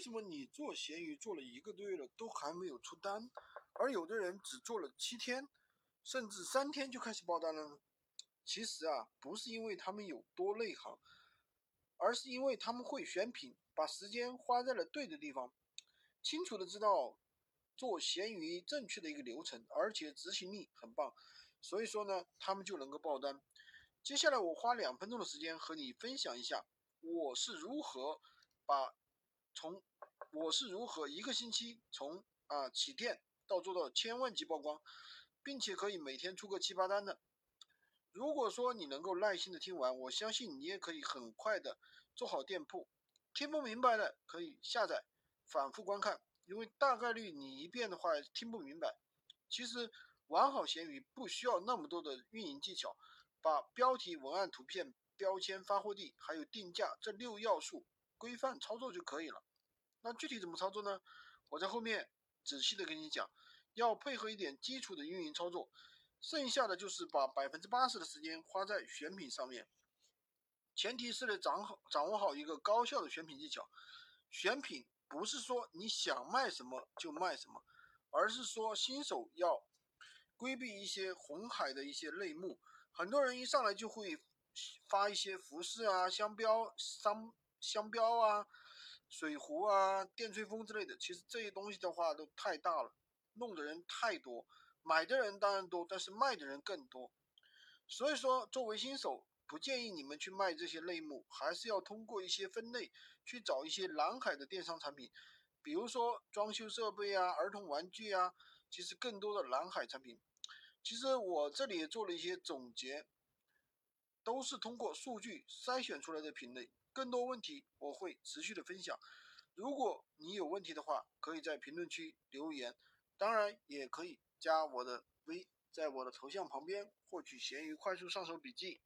为什么你做闲鱼做了一个多月了都还没有出单，而有的人只做了七天，甚至三天就开始爆单了呢？其实啊，不是因为他们有多内行，而是因为他们会选品，把时间花在了对的地方，清楚的知道做闲鱼正确的一个流程，而且执行力很棒，所以说呢，他们就能够爆单。接下来我花两分钟的时间和你分享一下，我是如何把从我是如何一个星期从啊起店到做到千万级曝光，并且可以每天出个七八单的。如果说你能够耐心的听完，我相信你也可以很快的做好店铺。听不明白的可以下载反复观看，因为大概率你一遍的话听不明白。其实玩好闲鱼不需要那么多的运营技巧。把标题、文案、图片、标签、发货地还有定价这六要素规范操作就可以了。那具体怎么操作呢？我在后面仔细的跟你讲。要配合一点基础的运营操作，剩下的就是把百分之八十的时间花在选品上面。前提是得掌好掌握好一个高效的选品技巧。选品不是说你想卖什么就卖什么，而是说新手要规避一些红海的一些类目。很多人一上来就会发一些服饰啊、商标、商商标啊、水壶啊、电吹风之类的。其实这些东西的话都太大了，弄的人太多，买的人当然多，但是卖的人更多。所以说，作为新手，不建议你们去卖这些类目，还是要通过一些分类去找一些蓝海的电商产品，比如说装修设备啊、儿童玩具啊，其实更多的蓝海产品。其实我这里也做了一些总结，都是通过数据筛选出来的品类。更多问题我会持续的分享。如果你有问题的话，可以在评论区留言，当然也可以加我的微，在我的头像旁边获取闲鱼快速上手笔记。